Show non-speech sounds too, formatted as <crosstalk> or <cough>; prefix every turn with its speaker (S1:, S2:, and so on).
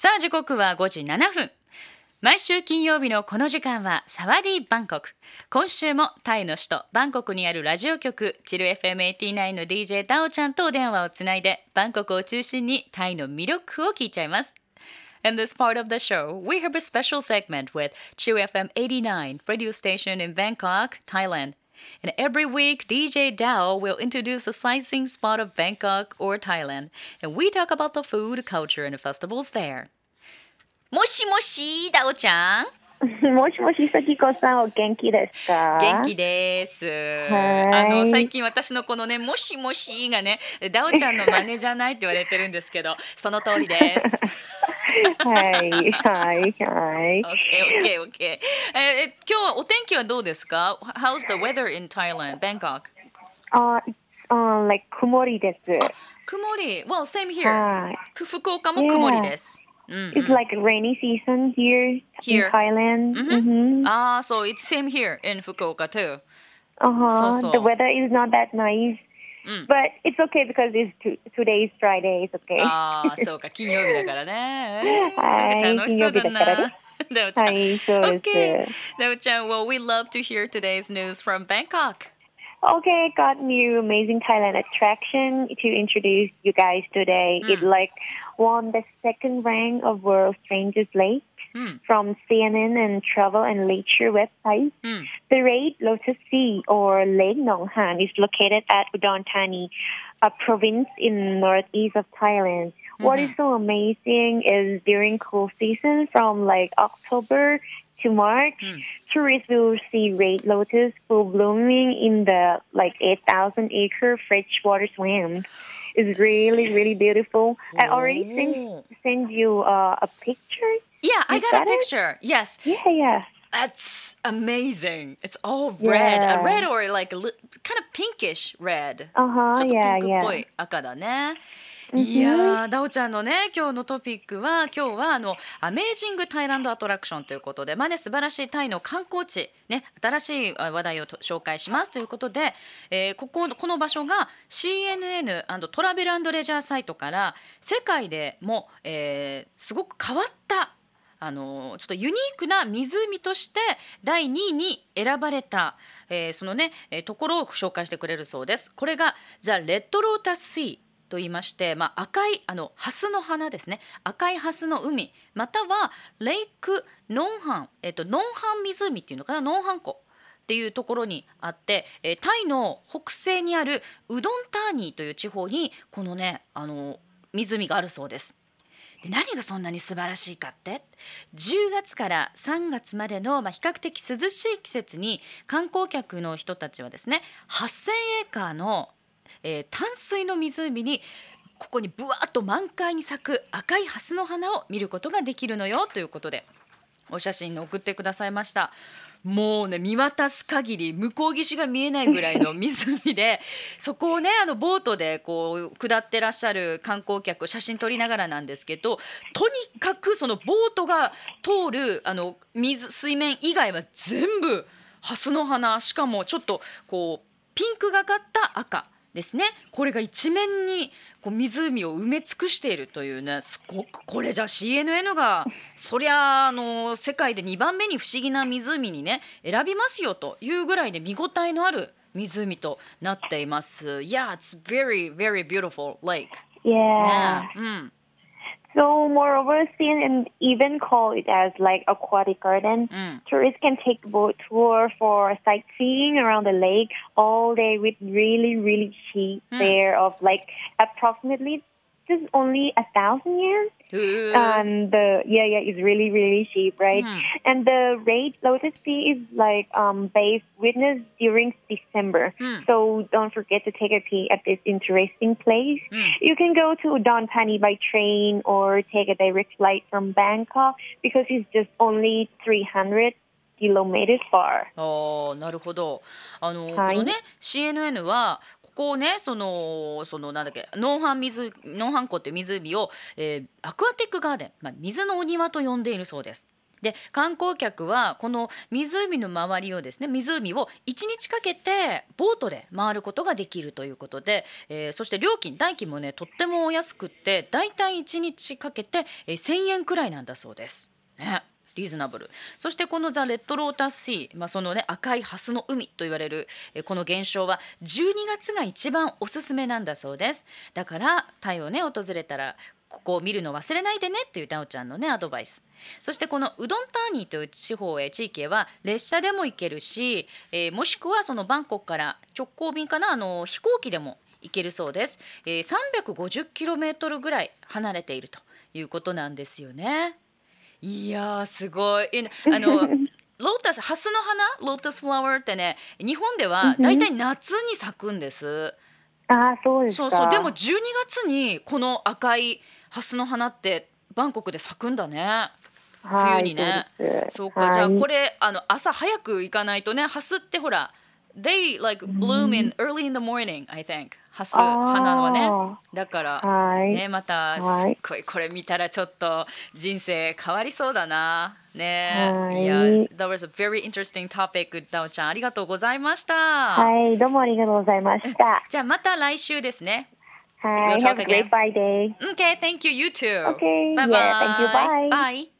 S1: さあ時刻は5時7分。毎週金曜日のこの時間はサワディバンコク。今週もタイの首都バンコクにあるラジオ局チル FM89 の DJ タオちゃんとお電話をつないでバンコクを中心にタイの魅力を聞いちゃいます。In this part of the show, we have a special segment with Chu FM 89 radio station in Bangkok, Thailand. And every week, DJ Dao will introduce a sightseeing spot of Bangkok or Thailand, and we talk about the food, culture, and the festivals there. もしもし、ダオちゃん。<laughs>
S2: もしもし、さきこさん、お元気ですか
S1: 元気です。
S2: はい
S1: あの最近私のこのね、もしもしがね、ダオちゃんの真似じゃないって言われてるんですけど、その通りです。 <laughs>
S2: はい、はい、はい。
S1: OK, OK, OK. ええ今日はお天気はどうですか ?How's the weather in Thailand, Bangkok?
S2: あ、uh, like 曇りです。
S1: 曇り。Well, same here.
S2: はい。
S1: く福岡も曇りです。うんうん
S2: It's like rainy season here,
S1: Here.
S2: in Thailand.
S1: Mhm.
S2: Mm-hmm.
S1: ああ、そう、it's same here in 福岡 too.
S2: Uh-huh.
S1: so.
S2: The weather is not that nice.
S1: Mm.
S2: But it's okay because it's t- today is Friday. It's okay. <laughs>
S1: ああ、そうか、金曜日だからね。
S2: はい
S1: それ楽しそうだ
S2: 金曜日だから
S1: な
S2: ね。
S1: ダオちゃん。
S2: はい、そうです。
S1: Okay. ダオちゃん、<laughs> <laughs> well, we love to hear today's news from Bangkok.
S2: Okay, got new amazing Thailand attraction to introduce you guys today. It like won the second rank of World's Strangest Lake
S1: Mm.
S2: from CNN and Travel and Leisure website.
S1: Mm.
S2: The Red Lotus Sea or Lake Nong Han is located at Udon Thani, a province in northeast of Thailand. What is so amazing is during cool season from like October to March,
S1: Mm.
S2: tourists will see red lotus full blooming in the like 8,000 acre freshwater swamp. It's really, really beautiful. I already sent,
S1: Oh.
S2: sent you uh, a picture.
S1: Yeah, I
S2: You
S1: got a
S2: got it?
S1: picture. Yes.
S2: Yeah, yeah.
S1: That's amazing. It's all red. A
S2: Yeah.
S1: red or like a li- kind of pinkish red.
S2: Uh huh.
S1: ちょっとピ
S2: Yeah,
S1: ンクっぽ
S2: yeah.
S1: い赤だね。 いや、ダオちゃんのね、今日のトピックは、今日はあのアメージングタイランドアトラクションということで、まあね、素晴らしいタイの観光地、ね、新しい話題を紹介しますということで、えーこここの場所が CNN& トラベルレジャーサイトから世界でも、えーすごく変わったあのちょっとユニークな湖として第2位に選ばれた、えーそのね、えところを紹介してくれるそうです。これがザ・レッドロータス・シーと言いまして、まあ、赤いあのハスの花ですね。赤いハスの海。またはレイク・ノンハン、えっとノンハン湖っていうのかな？ノンハン湖っていうところにあって、えータイの北西にあるウドンターニーという地方にこのねあの湖があるそうです。で何がそんなに素晴らしいかって？10月から3月までの、まあ、比較的涼しい季節に観光客の人たちはですね8,000エーカーの、えー淡水の湖にここにぶわっと満開に咲く赤いハスの花を見ることができるのよということでお写真送ってくださいました。もうね見渡す限り向こう岸が見えないぐらいの湖で <laughs> そこをねあのボートでこう下ってらっしゃる観光客写真撮りながらなんですけどとにかくそのボートが通るあの水水面以外は全部ハスの花しかもちょっとこうピンクがかった赤ですねこれが一面にこう湖を埋め尽くしているというねすごくこれじゃあ CNN がそりゃあの世界で2番目に不思議な湖にね選びますよというぐらいで見応えのある湖となっています。Yeah, it's very very beautiful lake.
S2: Yeah.
S1: ねうん。
S2: So, moreover, CNN even call it as like aquatic garden.
S1: うん。
S2: Tourists can take boat tour for sightseeing around the lake all day with really, really cheap
S1: Hmm.
S2: fare of like approximately just only a thousand yen.
S1: へー
S2: And the yeah, yeah, it's really, really cheap, right?
S1: Hmm.
S2: And the rate Lotus Sea is like um based witness during December.
S1: Hmm.
S2: So don't forget to take a peek at this interesting place.
S1: Hmm.
S2: You can go to Udon Thani by train or take a direct flight from Bangkok because it's just only 300 kilometers far.
S1: ああなるほどあの、
S2: はい
S1: このね CNN は ここをねそのそのなんだっけノンハン水ノンハン湖っていう湖を、えーアクアティックガーデン、まあ、水のお庭と呼んでいるそうです。で観光客はこの湖の周りをですね湖を1日かけてボートで回ることができるということで、えー、そして料金代金もねとってもお安くってだいたい1日かけて、えー、1,000円くらいなんだそうです。ねリーズナブル。そしてこのザ・レッドロータスシー、まあ、そのね赤いハスの海と言われるえこの現象は12月が一番おすすめなんだそうです。だからタイをね訪れたらここを見るの忘れないでねっていうダオちゃんのねアドバイス。そしてこのうどんターニーという地方へ地域へは列車でも行けるし、えー、もしくはそのバンコクから直行便かなあの飛行機でも行けるそうです、えー、350km ぐらい離れているということなんですよね。いやすごい。あのロータスハスの花？ロータスフラワーってね日本ではだいたい夏に咲くんです。
S2: あそうです
S1: そうそう。でも12月にこの赤いハスの花ってバンコクで咲くんだね。冬にね。そうか、はい、じゃあこれあの朝早く行かないとねハスってほら they like bloom in early in the morning I think ハス花はねだからねまたすっごいこれ見たらちょっと人生変わりそうだなねいや that was a very interesting topic ダオちゃんありがとうございました
S2: はいどうもありがとうございました
S1: じゃあまた来週ですね
S2: はい Have a great Friday
S1: Okay thank you you too
S2: Okay bye bye thank you bye
S1: bye